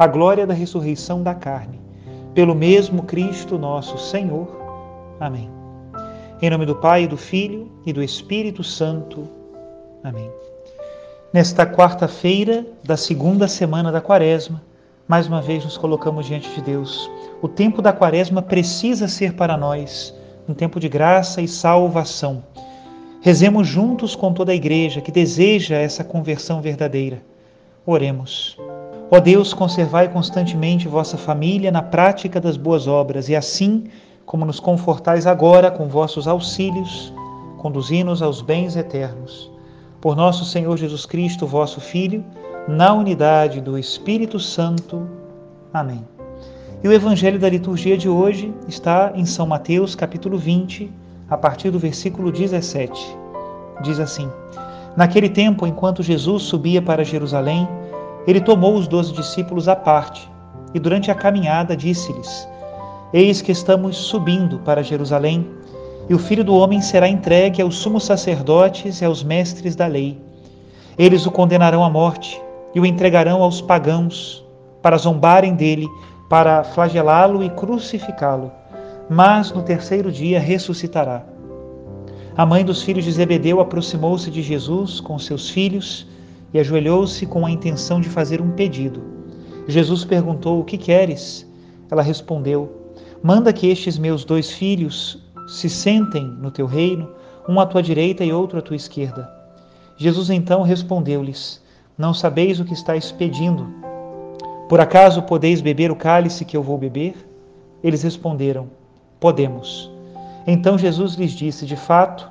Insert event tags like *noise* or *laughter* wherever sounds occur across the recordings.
a glória da ressurreição da carne, pelo mesmo Cristo nosso Senhor. Amém. Em nome do Pai, do Filho e do Espírito Santo. Amém. Nesta quarta-feira da segunda semana da Quaresma, mais uma vez nos colocamos diante de Deus. O tempo da Quaresma precisa ser para nós um tempo de graça e salvação. Rezemos juntos com toda a igreja que deseja essa conversão verdadeira. Oremos. Ó Deus, conservai constantemente vossa família na prática das boas obras, e assim como nos confortais agora com vossos auxílios, conduzi-nos aos bens eternos. Por nosso Senhor Jesus Cristo, vosso Filho, na unidade do Espírito Santo. Amém. E o evangelho da liturgia de hoje está em São Mateus, capítulo 20, a partir do versículo 17. Diz assim: Naquele tempo, enquanto Jesus subia para Jerusalém, ele tomou os doze discípulos à parte e, durante a caminhada, disse-lhes: Eis que estamos subindo para Jerusalém, e o filho do homem será entregue aos sumos sacerdotes e aos mestres da lei. Eles o condenarão à morte e o entregarão aos pagãos, para zombarem dele, para flagelá-lo e crucificá-lo. Mas no terceiro dia ressuscitará. A mãe dos filhos de Zebedeu aproximou-se de Jesus com seus filhos e ajoelhou-se com a intenção de fazer um pedido. Jesus perguntou: O que queres? Ela respondeu: Manda que estes meus dois filhos se sentem no teu reino, um à tua direita e outro à tua esquerda. Jesus então respondeu-lhes: Não sabeis o que estáis pedindo. Por acaso podeis beber o cálice que eu vou beber? Eles responderam: Podemos. Então Jesus lhes disse: De fato,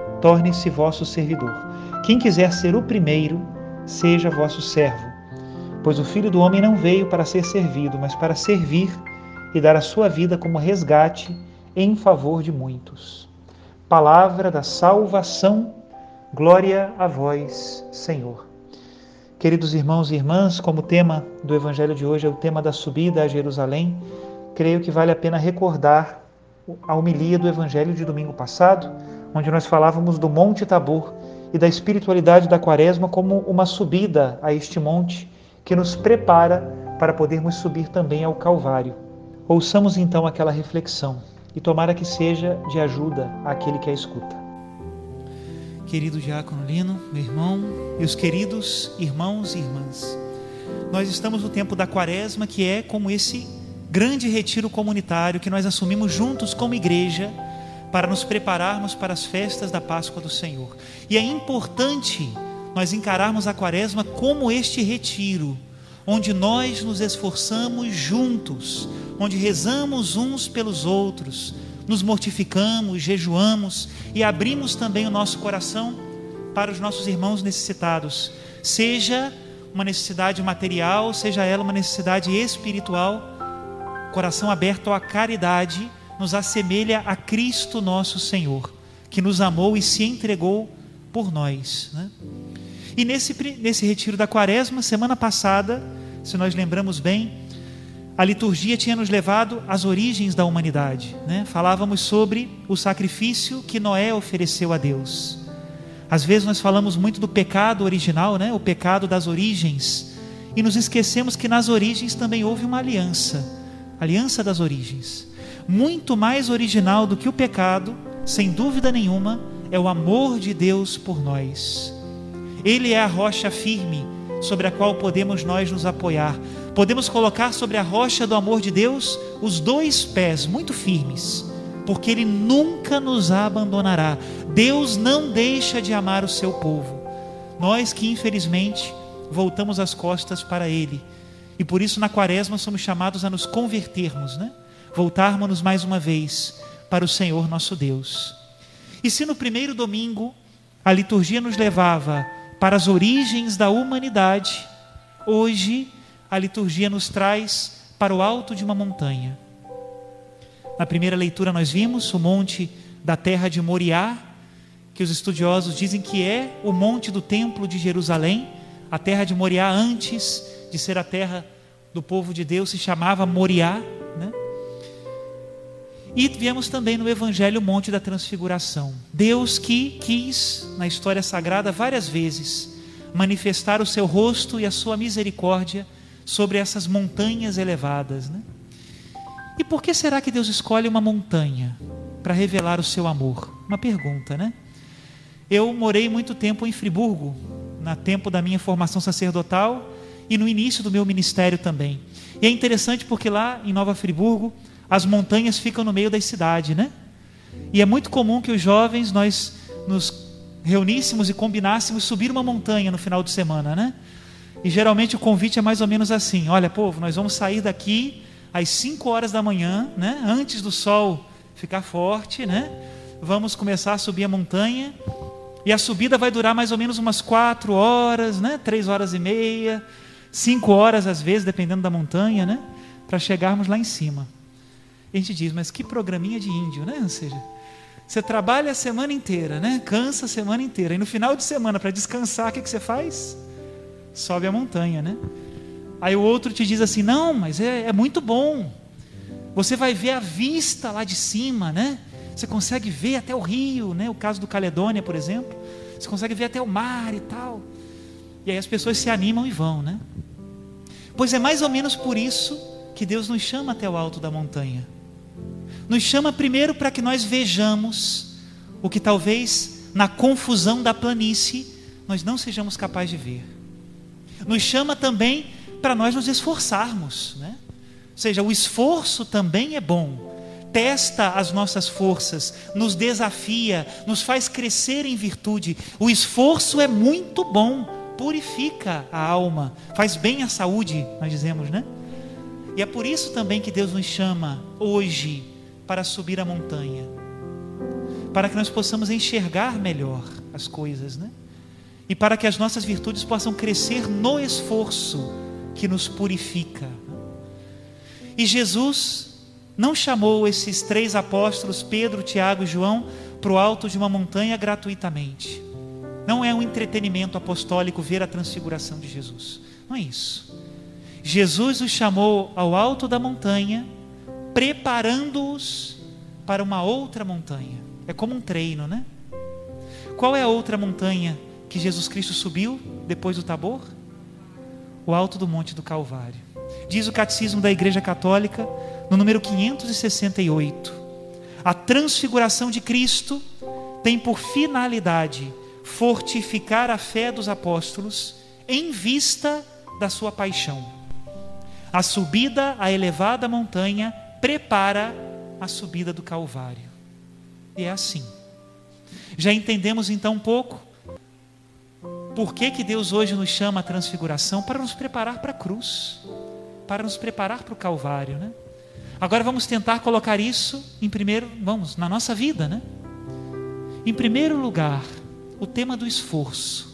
torne-se vosso servidor. Quem quiser ser o primeiro, seja vosso servo. Pois o Filho do Homem não veio para ser servido, mas para servir e dar a sua vida como resgate em favor de muitos. Palavra da salvação, glória a vós, Senhor. Queridos irmãos e irmãs, como tema do Evangelho de hoje é o tema da subida a Jerusalém, creio que vale a pena recordar a homilia do Evangelho de domingo passado, onde nós falávamos do Monte Tabor e da espiritualidade da Quaresma como uma subida a este monte que nos prepara para podermos subir também ao Calvário. Ouçamos então aquela reflexão e tomara que seja de ajuda àquele que a escuta. Querido Diácono Lino, meu irmão, meus queridos irmãos e irmãs, nós estamos no tempo da Quaresma, que é como esse grande retiro comunitário que nós assumimos juntos como igreja para nos prepararmos para as festas da Páscoa do Senhor. E é importante nós encararmos a Quaresma como este retiro, onde nós nos esforçamos juntos, onde rezamos uns pelos outros, nos mortificamos, jejuamos e abrimos também o nosso coração para os nossos irmãos necessitados, seja uma necessidade material, seja ela uma necessidade espiritual, coração aberto à caridade nos assemelha a Cristo nosso Senhor, que nos amou e se entregou por nós. Né? E nesse, nesse retiro da quaresma, semana passada, se nós lembramos bem, a liturgia tinha nos levado às origens da humanidade. Né? Falávamos sobre o sacrifício que Noé ofereceu a Deus. Às vezes nós falamos muito do pecado original, né? o pecado das origens, e nos esquecemos que nas origens também houve uma aliança aliança das origens. Muito mais original do que o pecado, sem dúvida nenhuma, é o amor de Deus por nós. Ele é a rocha firme sobre a qual podemos nós nos apoiar. Podemos colocar sobre a rocha do amor de Deus os dois pés muito firmes, porque Ele nunca nos abandonará. Deus não deixa de amar o seu povo. Nós que infelizmente voltamos as costas para Ele e por isso na quaresma somos chamados a nos convertermos, né? Voltarmos mais uma vez para o Senhor nosso Deus. E se no primeiro domingo a liturgia nos levava para as origens da humanidade, hoje a liturgia nos traz para o alto de uma montanha. Na primeira leitura nós vimos o monte da terra de Moriá, que os estudiosos dizem que é o monte do templo de Jerusalém, a terra de Moriá antes de ser a terra do povo de Deus, se chamava Moriá. E viemos também no Evangelho Monte da Transfiguração. Deus que quis, na história sagrada, várias vezes, manifestar o seu rosto e a sua misericórdia sobre essas montanhas elevadas. Né? E por que será que Deus escolhe uma montanha para revelar o seu amor? Uma pergunta, né? Eu morei muito tempo em Friburgo, na tempo da minha formação sacerdotal, e no início do meu ministério também. E é interessante porque lá em Nova Friburgo, as montanhas ficam no meio da cidade, né? E é muito comum que os jovens nós nos reuníssemos e combinássemos subir uma montanha no final de semana, né? E geralmente o convite é mais ou menos assim: olha, povo, nós vamos sair daqui às 5 horas da manhã, né? Antes do sol ficar forte, né? Vamos começar a subir a montanha. E a subida vai durar mais ou menos umas quatro horas, né? Três horas e meia cinco horas às vezes, dependendo da montanha, né? Para chegarmos lá em cima. A gente diz, mas que programinha de índio, né? Ou seja, você trabalha a semana inteira, né? Cansa a semana inteira. E no final de semana, para descansar, o que, que você faz? Sobe a montanha, né? Aí o outro te diz assim: não, mas é, é muito bom. Você vai ver a vista lá de cima, né? Você consegue ver até o rio, né? O caso do Caledônia, por exemplo. Você consegue ver até o mar e tal. E aí as pessoas se animam e vão, né? Pois é mais ou menos por isso que Deus nos chama até o alto da montanha. Nos chama primeiro para que nós vejamos o que talvez na confusão da planície nós não sejamos capazes de ver. Nos chama também para nós nos esforçarmos, né? Ou seja, o esforço também é bom. Testa as nossas forças, nos desafia, nos faz crescer em virtude. O esforço é muito bom purifica a alma, faz bem à saúde, nós dizemos, né? E é por isso também que Deus nos chama hoje para subir a montanha, para que nós possamos enxergar melhor as coisas, né? E para que as nossas virtudes possam crescer no esforço que nos purifica. E Jesus não chamou esses três apóstolos, Pedro, Tiago e João, para o alto de uma montanha gratuitamente. Não é um entretenimento apostólico ver a transfiguração de Jesus. Não é isso. Jesus os chamou ao alto da montanha, preparando-os para uma outra montanha. É como um treino, né? Qual é a outra montanha que Jesus Cristo subiu depois do Tabor? O alto do Monte do Calvário. Diz o Catecismo da Igreja Católica, no número 568. A transfiguração de Cristo tem por finalidade fortificar a fé dos apóstolos em vista da sua paixão. A subida à elevada montanha prepara a subida do Calvário. E é assim. Já entendemos então um pouco por que, que Deus hoje nos chama a transfiguração para nos preparar para a cruz, para nos preparar para o Calvário, né? Agora vamos tentar colocar isso em primeiro, vamos, na nossa vida, né? Em primeiro lugar, o tema do esforço.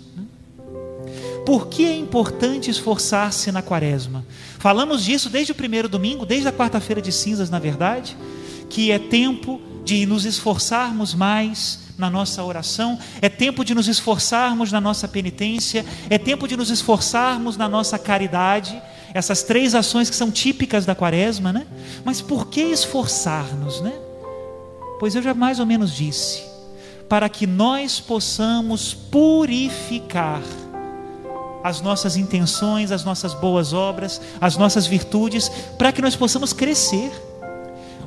Por que é importante esforçar-se na quaresma? Falamos disso desde o primeiro domingo, desde a quarta-feira de cinzas, na verdade, que é tempo de nos esforçarmos mais na nossa oração, é tempo de nos esforçarmos na nossa penitência, é tempo de nos esforçarmos na nossa caridade, essas três ações que são típicas da quaresma, né? Mas por que esforçar-nos, né? Pois eu já mais ou menos disse, para que nós possamos purificar as nossas intenções, as nossas boas obras, as nossas virtudes, para que nós possamos crescer.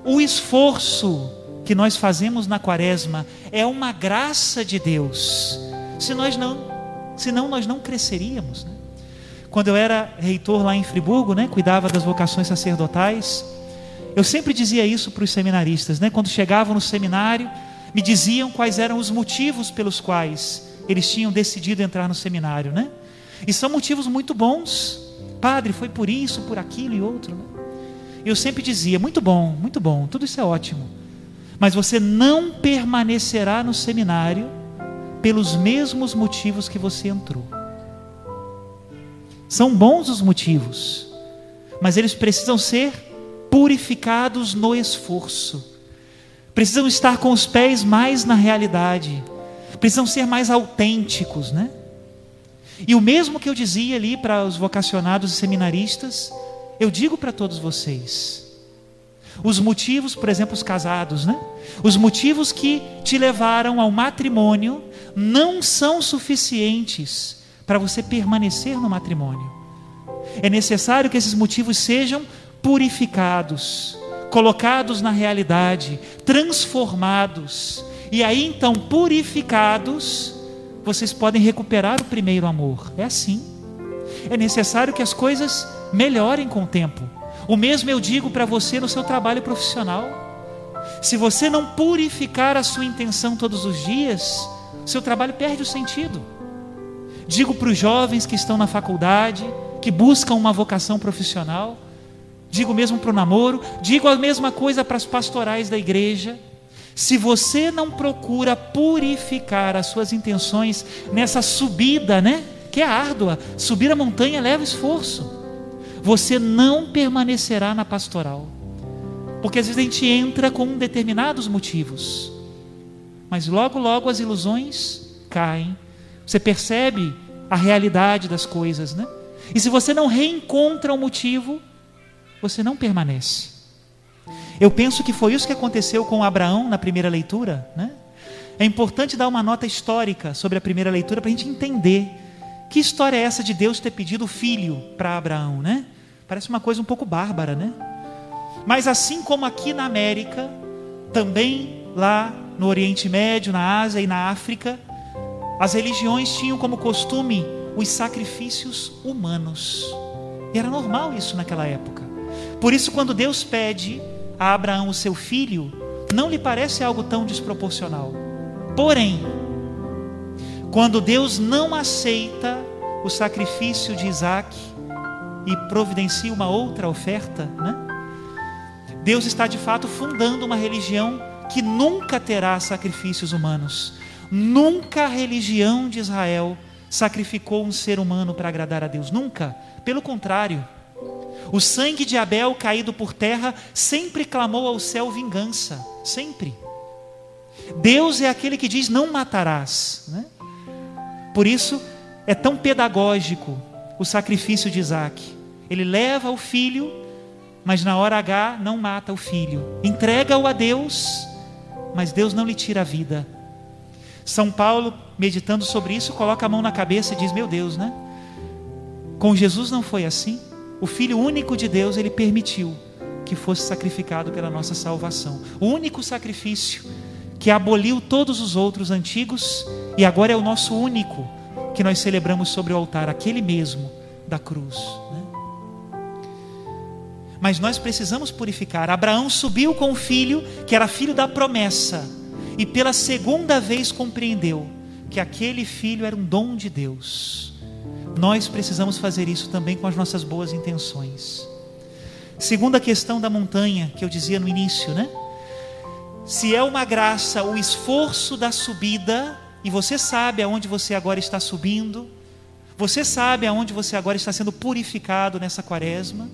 O esforço que nós fazemos na quaresma é uma graça de Deus. Se nós não, senão nós não cresceríamos, né? Quando eu era reitor lá em Friburgo, né, cuidava das vocações sacerdotais, eu sempre dizia isso para os seminaristas, né? Quando chegavam no seminário, me diziam quais eram os motivos pelos quais eles tinham decidido entrar no seminário, né? E são motivos muito bons. Padre, foi por isso, por aquilo e outro. Né? Eu sempre dizia: muito bom, muito bom, tudo isso é ótimo. Mas você não permanecerá no seminário pelos mesmos motivos que você entrou. São bons os motivos, mas eles precisam ser purificados no esforço. Precisam estar com os pés mais na realidade. Precisam ser mais autênticos, né? E o mesmo que eu dizia ali para os vocacionados e seminaristas, eu digo para todos vocês. Os motivos, por exemplo, os casados, né? Os motivos que te levaram ao matrimônio não são suficientes para você permanecer no matrimônio. É necessário que esses motivos sejam purificados, colocados na realidade, transformados, e aí então purificados, vocês podem recuperar o primeiro amor. É assim. É necessário que as coisas melhorem com o tempo. O mesmo eu digo para você no seu trabalho profissional. Se você não purificar a sua intenção todos os dias, seu trabalho perde o sentido. Digo para os jovens que estão na faculdade, que buscam uma vocação profissional, digo mesmo para o namoro, digo a mesma coisa para as pastorais da igreja. Se você não procura purificar as suas intenções nessa subida, né? Que é árdua, subir a montanha leva esforço. Você não permanecerá na pastoral. Porque às vezes a gente entra com determinados motivos. Mas logo, logo as ilusões caem você percebe a realidade das coisas, né? E se você não reencontra o motivo, você não permanece. Eu penso que foi isso que aconteceu com Abraão na primeira leitura, né? É importante dar uma nota histórica sobre a primeira leitura para a gente entender que história é essa de Deus ter pedido filho para Abraão, né? Parece uma coisa um pouco bárbara, né? Mas assim como aqui na América, também lá no Oriente Médio, na Ásia e na África, as religiões tinham como costume os sacrifícios humanos. E era normal isso naquela época. Por isso, quando Deus pede a Abraão o seu filho, não lhe parece algo tão desproporcional. Porém, quando Deus não aceita o sacrifício de Isaac e providencia uma outra oferta, né? Deus está de fato fundando uma religião que nunca terá sacrifícios humanos, Nunca a religião de Israel sacrificou um ser humano para agradar a Deus. Nunca. Pelo contrário. O sangue de Abel caído por terra sempre clamou ao céu vingança. Sempre. Deus é aquele que diz: não matarás. Né? Por isso é tão pedagógico o sacrifício de Isaac. Ele leva o filho, mas na hora H não mata o filho. Entrega-o a Deus, mas Deus não lhe tira a vida. São Paulo, meditando sobre isso, coloca a mão na cabeça e diz: Meu Deus, né? Com Jesus não foi assim. O Filho único de Deus, ele permitiu que fosse sacrificado pela nossa salvação. O único sacrifício que aboliu todos os outros antigos e agora é o nosso único que nós celebramos sobre o altar, aquele mesmo da cruz. Né? Mas nós precisamos purificar. Abraão subiu com o filho, que era filho da promessa e pela segunda vez compreendeu que aquele filho era um dom de Deus. Nós precisamos fazer isso também com as nossas boas intenções. Segunda questão da montanha, que eu dizia no início, né? Se é uma graça o esforço da subida, e você sabe aonde você agora está subindo, você sabe aonde você agora está sendo purificado nessa quaresma,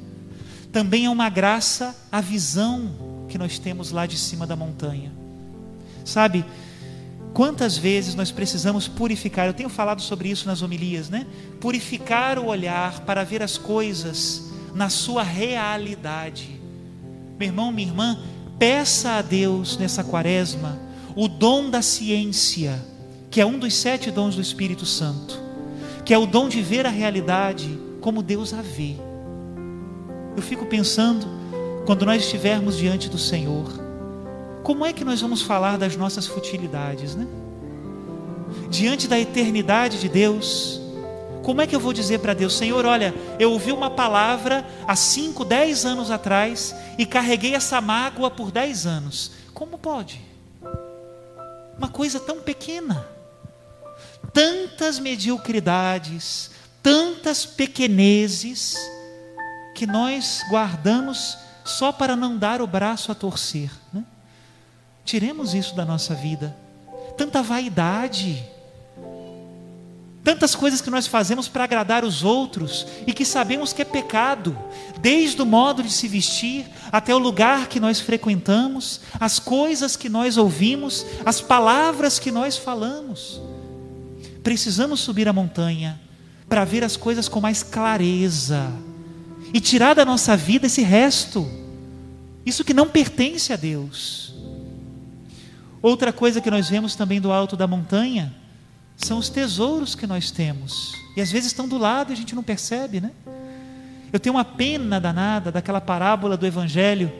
também é uma graça a visão que nós temos lá de cima da montanha. Sabe, quantas vezes nós precisamos purificar, eu tenho falado sobre isso nas homilias, né? Purificar o olhar para ver as coisas na sua realidade. Meu irmão, minha irmã, peça a Deus nessa quaresma o dom da ciência, que é um dos sete dons do Espírito Santo, que é o dom de ver a realidade como Deus a vê. Eu fico pensando, quando nós estivermos diante do Senhor, como é que nós vamos falar das nossas futilidades, né? Diante da eternidade de Deus, como é que eu vou dizer para Deus, Senhor, olha, eu ouvi uma palavra há 5, 10 anos atrás e carreguei essa mágoa por 10 anos. Como pode? Uma coisa tão pequena. Tantas mediocridades, tantas pequenezes que nós guardamos só para não dar o braço a torcer. Né? Tiremos isso da nossa vida. Tanta vaidade tantas coisas que nós fazemos para agradar os outros e que sabemos que é pecado, desde o modo de se vestir até o lugar que nós frequentamos, as coisas que nós ouvimos, as palavras que nós falamos. Precisamos subir a montanha para ver as coisas com mais clareza e tirar da nossa vida esse resto, isso que não pertence a Deus. Outra coisa que nós vemos também do alto da montanha são os tesouros que nós temos. E às vezes estão do lado e a gente não percebe, né? Eu tenho uma pena danada daquela parábola do Evangelho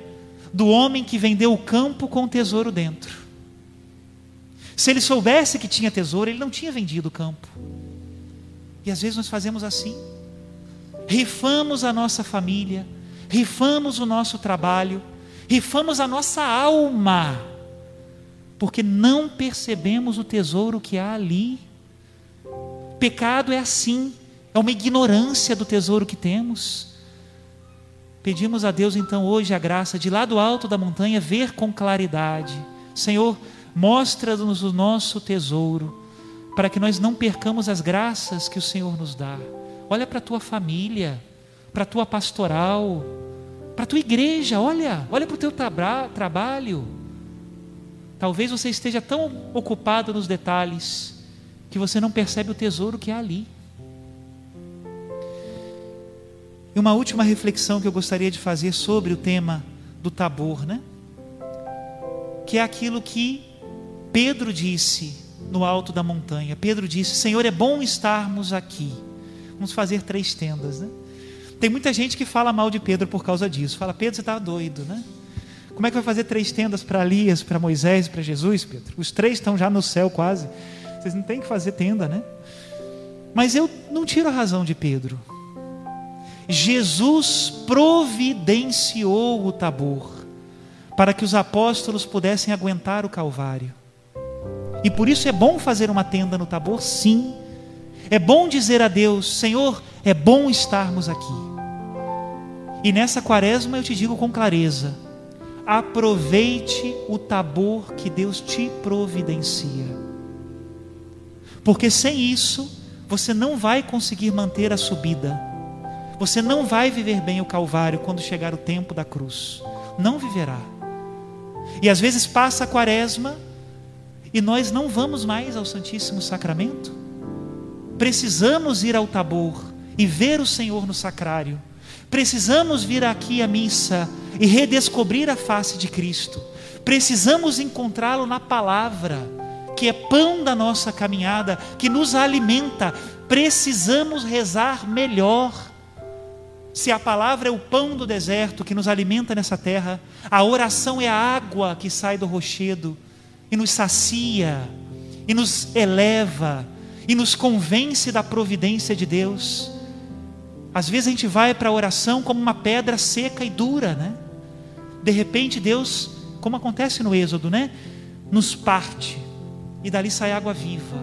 do homem que vendeu o campo com o tesouro dentro. Se ele soubesse que tinha tesouro, ele não tinha vendido o campo. E às vezes nós fazemos assim. Rifamos a nossa família, rifamos o nosso trabalho, rifamos a nossa alma, porque não percebemos o tesouro que há ali. Pecado é assim, é uma ignorância do tesouro que temos. Pedimos a Deus então hoje a graça de lá do alto da montanha ver com claridade. Senhor, mostra-nos o nosso tesouro, para que nós não percamos as graças que o Senhor nos dá. Olha para a tua família, para a tua pastoral, para a tua igreja, olha, olha para o teu tra trabalho. Talvez você esteja tão ocupado nos detalhes que você não percebe o tesouro que há ali. E uma última reflexão que eu gostaria de fazer sobre o tema do Tabor, né? Que é aquilo que Pedro disse no alto da montanha. Pedro disse: Senhor, é bom estarmos aqui. Vamos fazer três tendas, né? Tem muita gente que fala mal de Pedro por causa disso. Fala, Pedro, você está doido, né? Como é que vai fazer três tendas para Elias, para Moisés e para Jesus, Pedro? Os três estão já no céu quase. Vocês não têm que fazer tenda, né? Mas eu não tiro a razão de Pedro. Jesus providenciou o Tabor para que os apóstolos pudessem aguentar o Calvário. E por isso é bom fazer uma tenda no Tabor, sim. É bom dizer a Deus: Senhor, é bom estarmos aqui. E nessa quaresma eu te digo com clareza: aproveite o Tabor que Deus te providencia. Porque sem isso, você não vai conseguir manter a subida. Você não vai viver bem o Calvário quando chegar o tempo da cruz. Não viverá. E às vezes passa a quaresma e nós não vamos mais ao Santíssimo Sacramento. Precisamos ir ao Tabor e ver o Senhor no sacrário. Precisamos vir aqui à missa e redescobrir a face de Cristo. Precisamos encontrá-lo na palavra que é pão da nossa caminhada, que nos alimenta. Precisamos rezar melhor. Se a palavra é o pão do deserto que nos alimenta nessa terra, a oração é a água que sai do rochedo e nos sacia, e nos eleva, e nos convence da providência de Deus. Às vezes a gente vai para a oração como uma pedra seca e dura, né? De repente Deus, como acontece no Êxodo, né? Nos parte e dali sai água viva.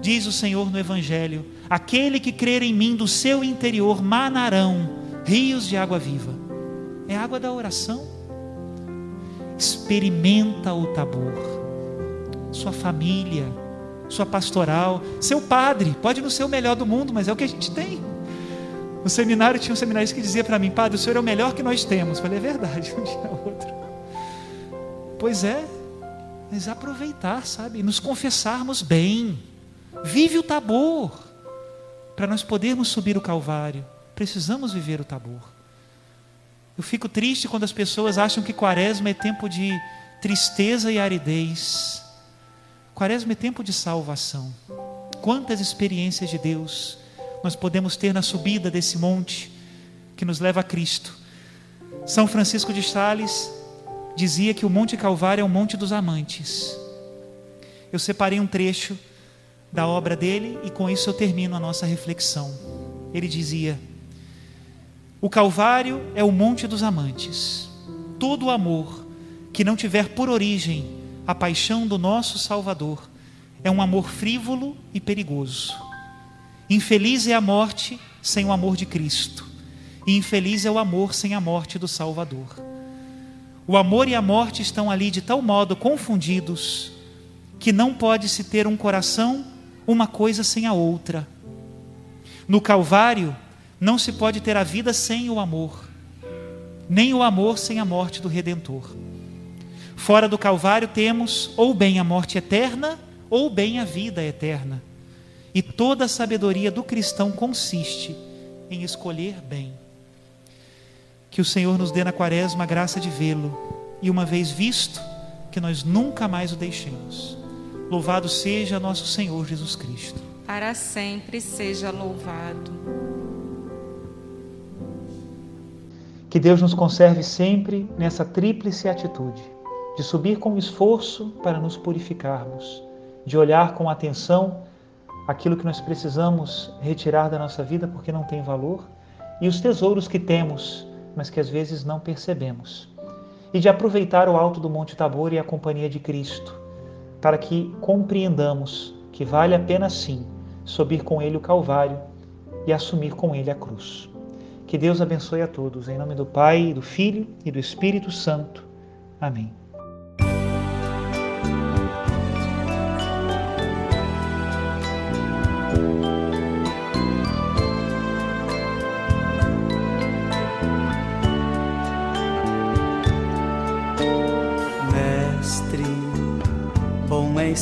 Diz o Senhor no Evangelho: aquele que crer em mim, do seu interior manarão rios de água viva. é água da oração. Experimenta o Tabor. Sua família, sua pastoral, seu padre, pode não ser o melhor do mundo, mas é o que a gente tem. No seminário tinha um seminarista que dizia para mim, padre, o senhor é o melhor que nós temos. Eu falei, é verdade, *laughs* um dia outro. Pois é, mas aproveitar, sabe? Nos confessarmos bem. Vive o tabor. Para nós podermos subir o Calvário, precisamos viver o tabor. Eu fico triste quando as pessoas acham que quaresma é tempo de tristeza e aridez. Quaresma é tempo de salvação. Quantas experiências de Deus nós podemos ter na subida desse monte que nos leva a Cristo. São Francisco de Sales dizia que o Monte Calvário é o Monte dos Amantes. Eu separei um trecho da obra dele e com isso eu termino a nossa reflexão. Ele dizia: O Calvário é o Monte dos Amantes. Todo amor que não tiver por origem a paixão do nosso Salvador é um amor frívolo e perigoso. Infeliz é a morte sem o amor de Cristo, e infeliz é o amor sem a morte do Salvador. O amor e a morte estão ali de tal modo confundidos que não pode se ter um coração uma coisa sem a outra. No Calvário, não se pode ter a vida sem o amor, nem o amor sem a morte do Redentor. Fora do Calvário temos ou bem a morte eterna, ou bem a vida eterna. E toda a sabedoria do cristão consiste em escolher bem. Que o Senhor nos dê na quaresma a graça de vê-lo, e uma vez visto, que nós nunca mais o deixemos. Louvado seja nosso Senhor Jesus Cristo. Para sempre seja louvado. Que Deus nos conserve sempre nessa tríplice atitude de subir com esforço para nos purificarmos, de olhar com atenção aquilo que nós precisamos retirar da nossa vida porque não tem valor e os tesouros que temos, mas que às vezes não percebemos. E de aproveitar o alto do Monte Tabor e a companhia de Cristo, para que compreendamos que vale a pena sim subir com Ele o Calvário e assumir com Ele a cruz. Que Deus abençoe a todos, em nome do Pai, do Filho e do Espírito Santo. Amém.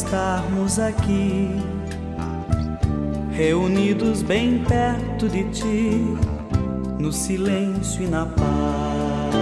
Estarmos aqui, reunidos bem perto de ti, no silêncio e na paz.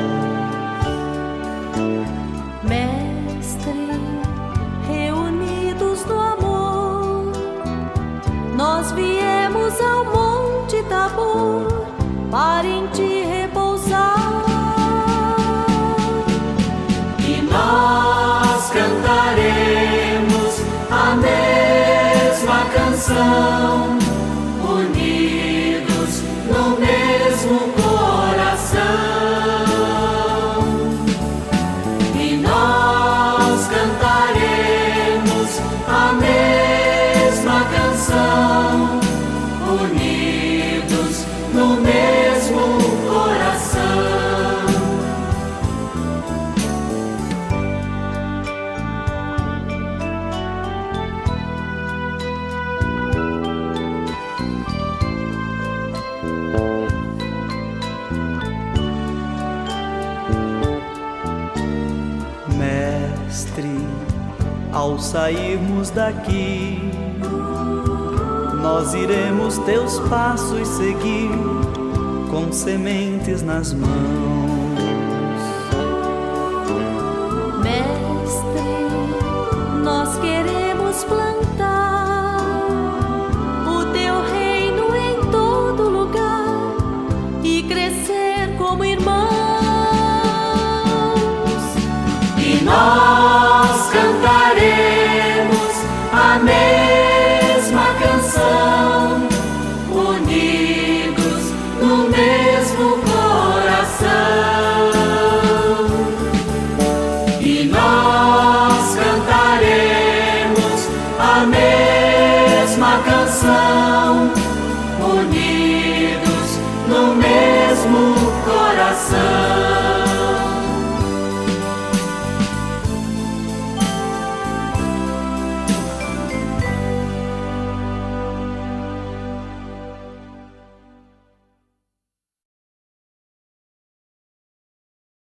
Canção, unidos no mesmo coração. E nós cantaremos a mesma canção, unidos no mesmo sairmos daqui, nós iremos teus passos seguir com sementes nas mãos. Mestre, nós queremos plantar o teu reino em todo lugar e crescer como irmãos. E nós